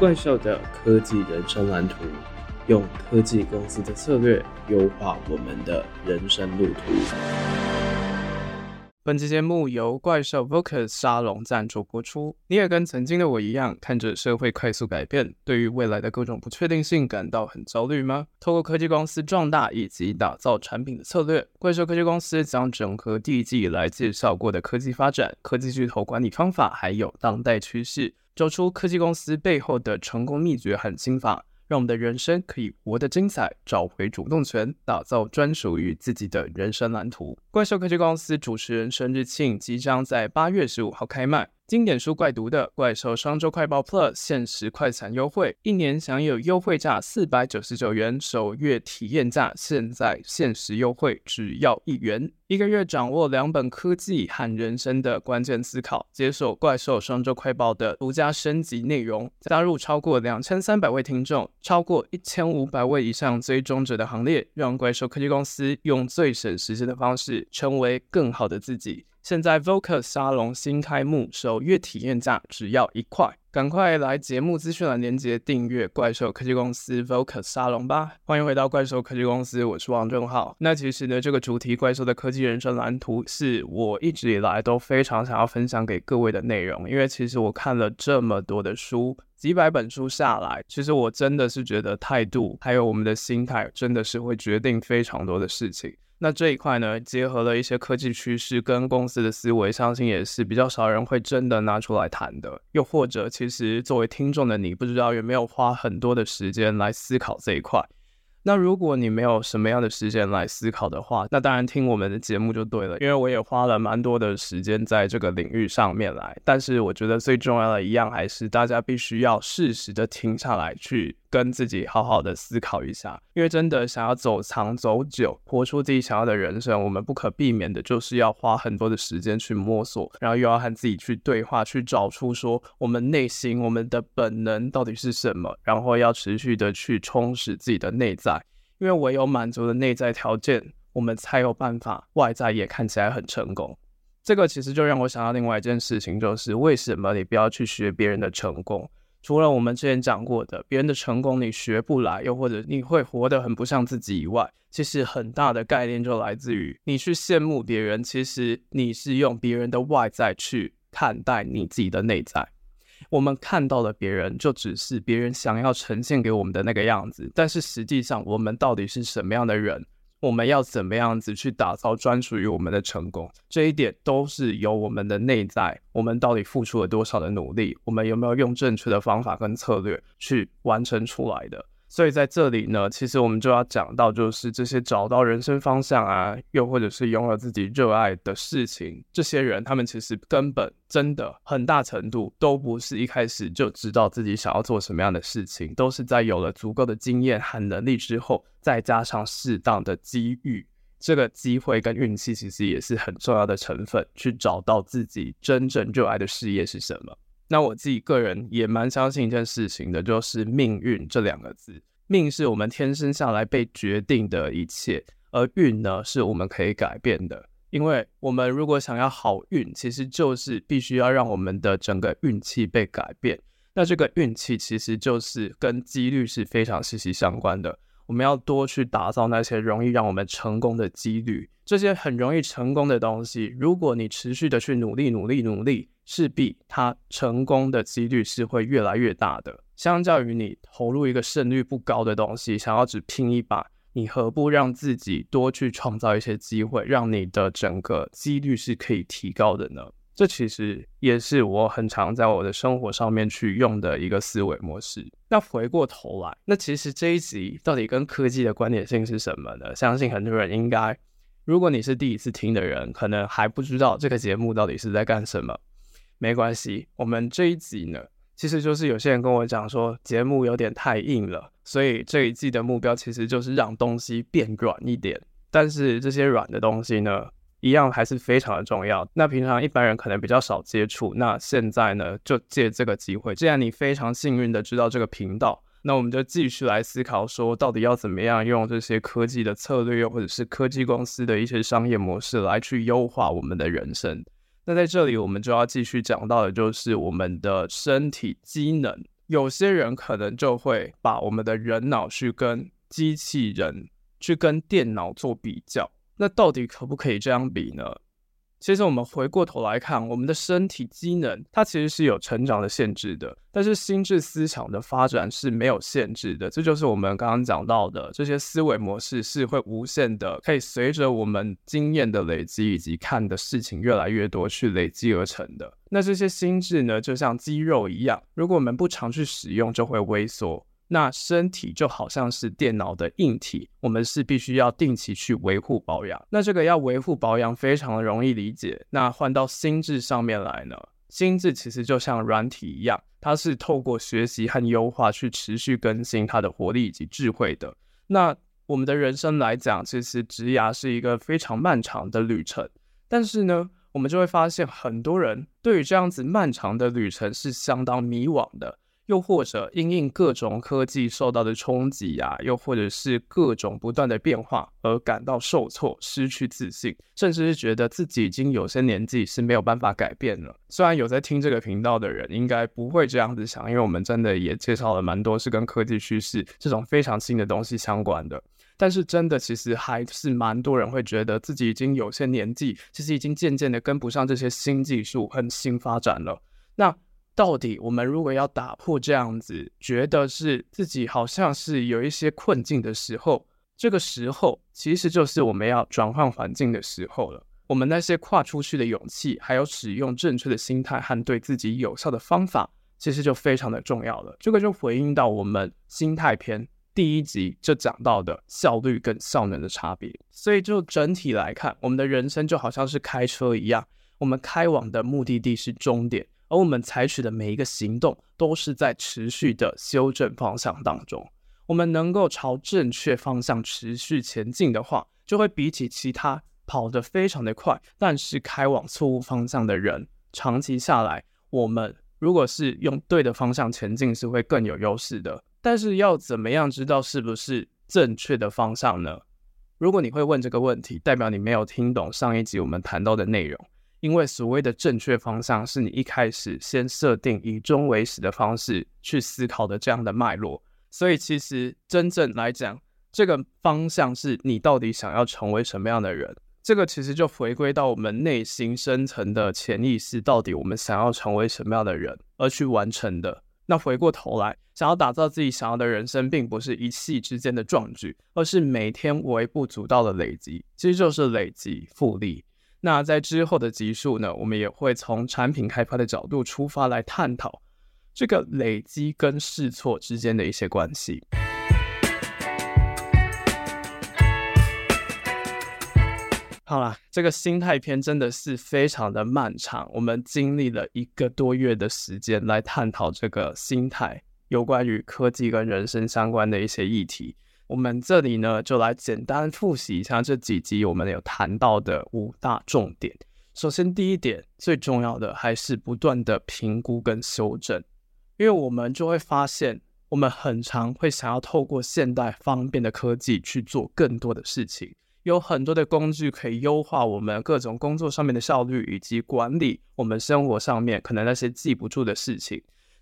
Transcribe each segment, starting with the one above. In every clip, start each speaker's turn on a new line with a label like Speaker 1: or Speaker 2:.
Speaker 1: 怪兽的科技人生蓝图，用科技公司的策略优化我们的人生路途。本期节目由怪兽 Vocus 沙龙赞助播出。你也跟曾经的我一样，看着社会快速改变，对于未来的各种不确定性感到很焦虑吗？透过科技公司壮大以及打造产品的策略，怪兽科技公司将整合第一季以来介绍过的科技发展、科技巨头管理方法，还有当代趋势，找出科技公司背后的成功秘诀和心法。让我们的人生可以活得精彩，找回主动权，打造专属于自己的人生蓝图。怪兽科技公司主持人生日庆即将在八月十五号开卖。经典书怪读的《怪兽双周快报 Plus》限时快闪优惠，一年享有优惠价四百九十九元，首月体验价现在限时优惠只要一元，一个月掌握两本科技和人生的关键思考，接受《怪兽双周快报》的独家升级内容，加入超过两千三百位听众、超过一千五百位以上追踪者的行列，让怪兽科技公司用最省时间的方式，成为更好的自己。现在 Vocus 沙龙新开幕，首月体验价只要一块，赶快来节目资讯栏连接订阅怪兽科技公司 Vocus 沙龙吧！欢迎回到怪兽科技公司，我是王正浩。那其实呢，这个主题怪兽的科技人生蓝图是我一直以来都非常想要分享给各位的内容，因为其实我看了这么多的书，几百本书下来，其实我真的是觉得态度还有我们的心态，真的是会决定非常多的事情。那这一块呢，结合了一些科技趋势跟公司的思维，相信也是比较少人会真的拿出来谈的。又或者，其实作为听众的你，不知道有没有花很多的时间来思考这一块。那如果你没有什么样的时间来思考的话，那当然听我们的节目就对了，因为我也花了蛮多的时间在这个领域上面来。但是我觉得最重要的一样还是大家必须要适时的停下来，去跟自己好好的思考一下。因为真的想要走长走久，活出自己想要的人生，我们不可避免的就是要花很多的时间去摸索，然后又要和自己去对话，去找出说我们内心我们的本能到底是什么，然后要持续的去充实自己的内在。因为唯有满足了内在条件，我们才有办法外在也看起来很成功。这个其实就让我想到另外一件事情，就是为什么你不要去学别人的成功？除了我们之前讲过的别人的成功你学不来，又或者你会活得很不像自己以外，其实很大的概念就来自于你去羡慕别人，其实你是用别人的外在去看待你自己的内在。我们看到的别人，就只是别人想要呈现给我们的那个样子，但是实际上，我们到底是什么样的人？我们要怎么样子去打造专属于我们的成功？这一点都是由我们的内在，我们到底付出了多少的努力？我们有没有用正确的方法跟策略去完成出来的？所以在这里呢，其实我们就要讲到，就是这些找到人生方向啊，又或者是拥有自己热爱的事情，这些人他们其实根本真的很大程度都不是一开始就知道自己想要做什么样的事情，都是在有了足够的经验和能力之后，再加上适当的机遇，这个机会跟运气其实也是很重要的成分，去找到自己真正热爱的事业是什么。那我自己个人也蛮相信一件事情的，就是命运这两个字。命是我们天生下来被决定的一切，而运呢，是我们可以改变的。因为我们如果想要好运，其实就是必须要让我们的整个运气被改变。那这个运气其实就是跟几率是非常息息相关的。我们要多去打造那些容易让我们成功的几率，这些很容易成功的东西，如果你持续的去努力、努力、努力。势必它成功的几率是会越来越大的。相较于你投入一个胜率不高的东西，想要只拼一把，你何不让自己多去创造一些机会，让你的整个几率是可以提高的呢？这其实也是我很常在我的生活上面去用的一个思维模式。那回过头来，那其实这一集到底跟科技的关联性是什么呢？相信很多人应该，如果你是第一次听的人，可能还不知道这个节目到底是在干什么。没关系，我们这一集呢，其实就是有些人跟我讲说节目有点太硬了，所以这一季的目标其实就是让东西变软一点。但是这些软的东西呢，一样还是非常的重要。那平常一般人可能比较少接触，那现在呢，就借这个机会，既然你非常幸运的知道这个频道，那我们就继续来思考说，到底要怎么样用这些科技的策略，又或者是科技公司的一些商业模式来去优化我们的人生。那在这里，我们就要继续讲到的，就是我们的身体机能有些人可能就会把我们的人脑去跟机器人、去跟电脑做比较。那到底可不可以这样比呢？其实我们回过头来看，我们的身体机能它其实是有成长的限制的，但是心智思想的发展是没有限制的。这就是我们刚刚讲到的，这些思维模式是会无限的，可以随着我们经验的累积以及看的事情越来越多去累积而成的。那这些心智呢，就像肌肉一样，如果我们不常去使用，就会萎缩。那身体就好像是电脑的硬体，我们是必须要定期去维护保养。那这个要维护保养非常的容易理解。那换到心智上面来呢？心智其实就像软体一样，它是透过学习和优化去持续更新它的活力以及智慧的。那我们的人生来讲，其实植牙是一个非常漫长的旅程。但是呢，我们就会发现很多人对于这样子漫长的旅程是相当迷惘的。又或者因应各种科技受到的冲击呀，又或者是各种不断的变化而感到受挫、失去自信，甚至是觉得自己已经有些年纪是没有办法改变了。虽然有在听这个频道的人应该不会这样子想，因为我们真的也介绍了蛮多是跟科技趋势这种非常新的东西相关的，但是真的其实还是蛮多人会觉得自己已经有些年纪，其实已经渐渐的跟不上这些新技术和新发展了。那到底我们如果要打破这样子，觉得是自己好像是有一些困境的时候，这个时候其实就是我们要转换环境的时候了。我们那些跨出去的勇气，还有使用正确的心态和对自己有效的方法，其实就非常的重要了。这个就回应到我们心态篇第一集就讲到的效率跟效能的差别。所以就整体来看，我们的人生就好像是开车一样，我们开往的目的地是终点。而我们采取的每一个行动，都是在持续的修正方向当中。我们能够朝正确方向持续前进的话，就会比起其他跑得非常的快，但是开往错误方向的人，长期下来，我们如果是用对的方向前进，是会更有优势的。但是要怎么样知道是不是正确的方向呢？如果你会问这个问题，代表你没有听懂上一集我们谈到的内容。因为所谓的正确方向，是你一开始先设定以终为始的方式去思考的这样的脉络，所以其实真正来讲，这个方向是你到底想要成为什么样的人，这个其实就回归到我们内心深层的潜意识，到底我们想要成为什么样的人而去完成的。那回过头来，想要打造自己想要的人生，并不是一夕之间的壮举，而是每天微不足道的累积，其实就是累积复利。那在之后的集数呢，我们也会从产品开发的角度出发来探讨这个累积跟试错之间的一些关系。好啦，这个心态篇真的是非常的漫长，我们经历了一个多月的时间来探讨这个心态，有关于科技跟人生相关的一些议题。我们这里呢，就来简单复习一下这几集我们有谈到的五大重点。首先，第一点最重要的还是不断的评估跟修正，因为我们就会发现，我们很常会想要透过现代方便的科技去做更多的事情，有很多的工具可以优化我们各种工作上面的效率，以及管理我们生活上面可能那些记不住的事情。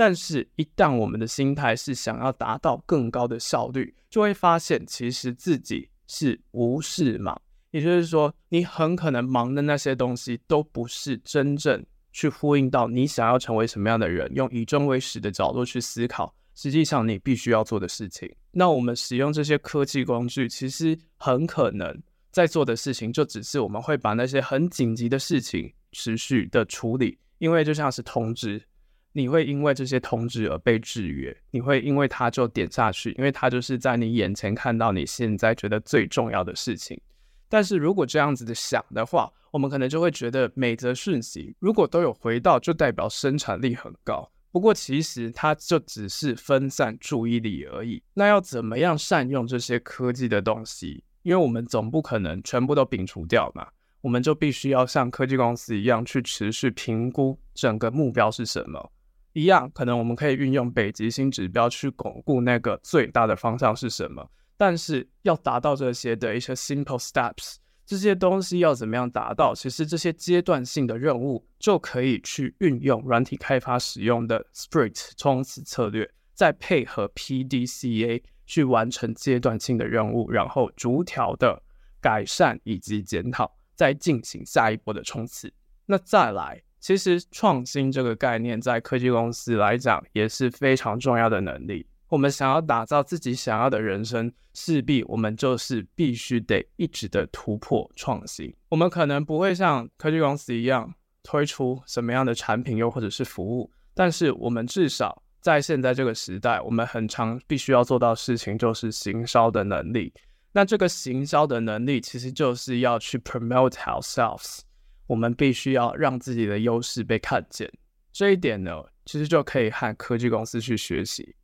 Speaker 1: 但是，一旦我们的心态是想要达到更高的效率，就会发现其实自己是无事忙。也就是说，你很可能忙的那些东西，都不是真正去呼应到你想要成为什么样的人，用以终为始的角度去思考，实际上你必须要做的事情。那我们使用这些科技工具，其实很可能在做的事情，就只是我们会把那些很紧急的事情持续的处理，因为就像是通知。你会因为这些通知而被制约，你会因为它就点下去，因为它就是在你眼前看到你现在觉得最重要的事情。但是如果这样子的想的话，我们可能就会觉得每则讯息如果都有回到，就代表生产力很高。不过其实它就只是分散注意力而已。那要怎么样善用这些科技的东西？因为我们总不可能全部都摒除掉嘛，我们就必须要像科技公司一样去持续评估整个目标是什么。一样，可能我们可以运用北极星指标去巩固那个最大的方向是什么，但是要达到这些的一些 simple steps，这些东西要怎么样达到？其实这些阶段性的任务就可以去运用软体开发使用的 Sprint 冲刺策略，再配合 PDCA 去完成阶段性的任务，然后逐条的改善以及检讨，再进行下一波的冲刺。那再来，其实创新这个概念在科技公司来讲也是非常重要的能力。我们想要打造自己想要的人生，势必我们就是必须得一直的突破创新。我们可能不会像科技公司一样推出什么样的产品又或者是服务，但是我们至少在现在这个时代，我们很常必须要做到事情就是行销的能力。那这个行销的能力其实就是要去 promote ourselves，我们必须要让自己的优势被看见。这一点呢，其实就可以和科技公司去学习。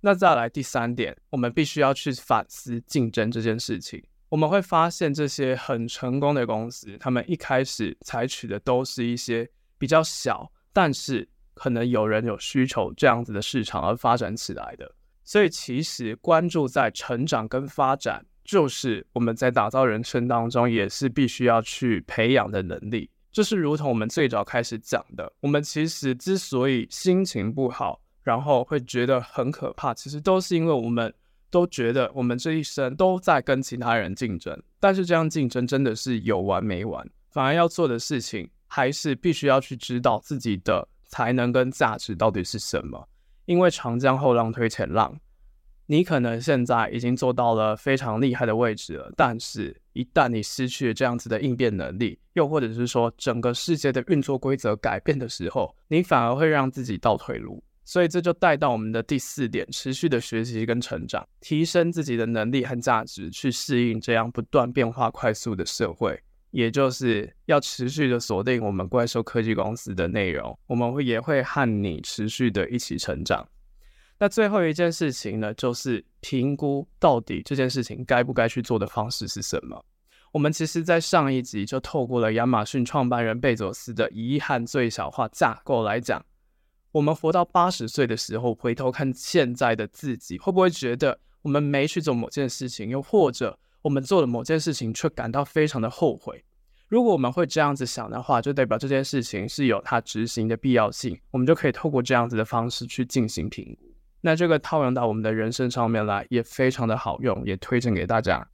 Speaker 1: 那再来第三点，我们必须要去反思竞争这件事情。我们会发现这些很成功的公司，他们一开始采取的都是一些比较小，但是可能有人有需求这样子的市场而发展起来的。所以其实关注在成长跟发展，就是我们在打造人生当中也是必须要去培养的能力。就是如同我们最早开始讲的，我们其实之所以心情不好，然后会觉得很可怕，其实都是因为我们都觉得我们这一生都在跟其他人竞争，但是这样竞争真的是有完没完。反而要做的事情，还是必须要去知道自己的才能跟价值到底是什么。因为长江后浪推前浪，你可能现在已经做到了非常厉害的位置了，但是一旦你失去了这样子的应变能力，又或者是说整个世界的运作规则改变的时候，你反而会让自己倒退路。所以这就带到我们的第四点：持续的学习跟成长，提升自己的能力和价值，去适应这样不断变化快速的社会。也就是要持续的锁定我们怪兽科技公司的内容，我们会也会和你持续的一起成长。那最后一件事情呢，就是评估到底这件事情该不该去做的方式是什么。我们其实在上一集就透过了亚马逊创办人贝佐斯的遗憾最小化架构来讲。我们活到八十岁的时候，回头看现在的自己，会不会觉得我们没去做某件事情，又或者我们做了某件事情却感到非常的后悔？如果我们会这样子想的话，就代表这件事情是有它执行的必要性，我们就可以透过这样子的方式去进行评估。那这个套用到我们的人生上面来，也非常的好用，也推荐给大家。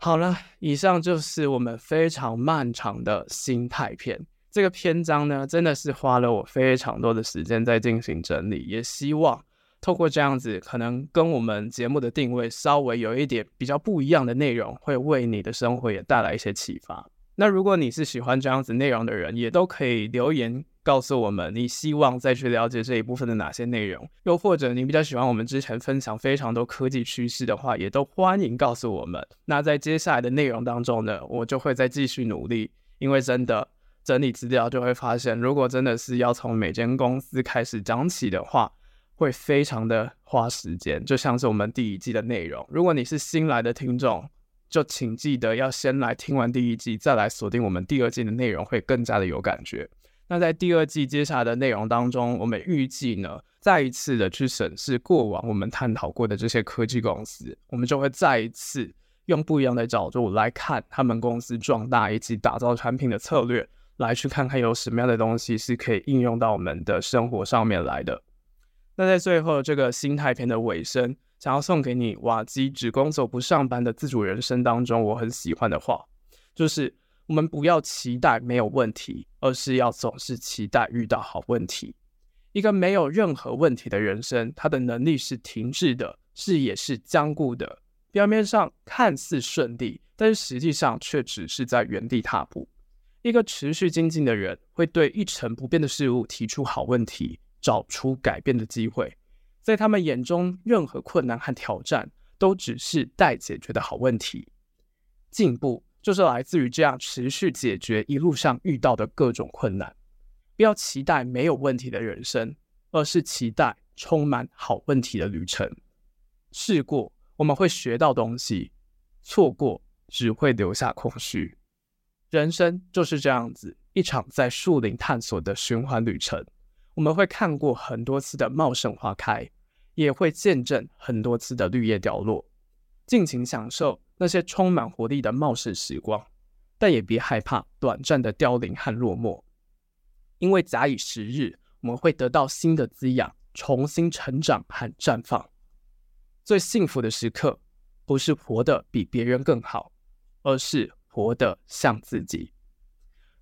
Speaker 1: 好了，以上就是我们非常漫长的心态篇。这个篇章呢，真的是花了我非常多的时间在进行整理。也希望透过这样子，可能跟我们节目的定位稍微有一点比较不一样的内容，会为你的生活也带来一些启发。那如果你是喜欢这样子内容的人，也都可以留言。告诉我们你希望再去了解这一部分的哪些内容，又或者你比较喜欢我们之前分享非常多科技趋势的话，也都欢迎告诉我们。那在接下来的内容当中呢，我就会再继续努力，因为真的整理资料就会发现，如果真的是要从每间公司开始讲起的话，会非常的花时间。就像是我们第一季的内容，如果你是新来的听众，就请记得要先来听完第一季，再来锁定我们第二季的内容，会更加的有感觉。那在第二季接下来的内容当中，我们预计呢，再一次的去审视过往我们探讨过的这些科技公司，我们就会再一次用不一样的角度来看他们公司壮大以及打造产品的策略，来去看看有什么样的东西是可以应用到我们的生活上面来的。那在最后这个心态篇的尾声，想要送给你瓦基只工作不上班的自主人生当中，我很喜欢的话，就是。我们不要期待没有问题，而是要总是期待遇到好问题。一个没有任何问题的人生，他的能力是停滞的，视野是僵固的。表面上看似顺利，但是实际上却只是在原地踏步。一个持续精进的人，会对一成不变的事物提出好问题，找出改变的机会。在他们眼中，任何困难和挑战都只是待解决的好问题。进步。就是来自于这样持续解决一路上遇到的各种困难。不要期待没有问题的人生，而是期待充满好问题的旅程。试过，我们会学到东西；错过，只会留下空虚。人生就是这样子，一场在树林探索的循环旅程。我们会看过很多次的茂盛花开，也会见证很多次的绿叶凋落。尽情享受那些充满活力的茂盛时光，但也别害怕短暂的凋零和落寞，因为假以时日，我们会得到新的滋养，重新成长和绽放。最幸福的时刻，不是活得比别人更好，而是活得像自己。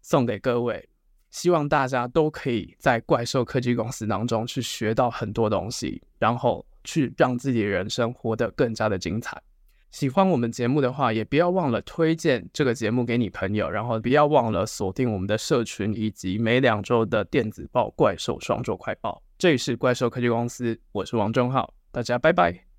Speaker 1: 送给各位，希望大家都可以在怪兽科技公司当中去学到很多东西，然后去让自己的人生活得更加的精彩。喜欢我们节目的话，也不要忘了推荐这个节目给你朋友，然后不要忘了锁定我们的社群以及每两周的电子报《怪兽双周快报》。这里是怪兽科技公司，我是王正浩，大家拜拜。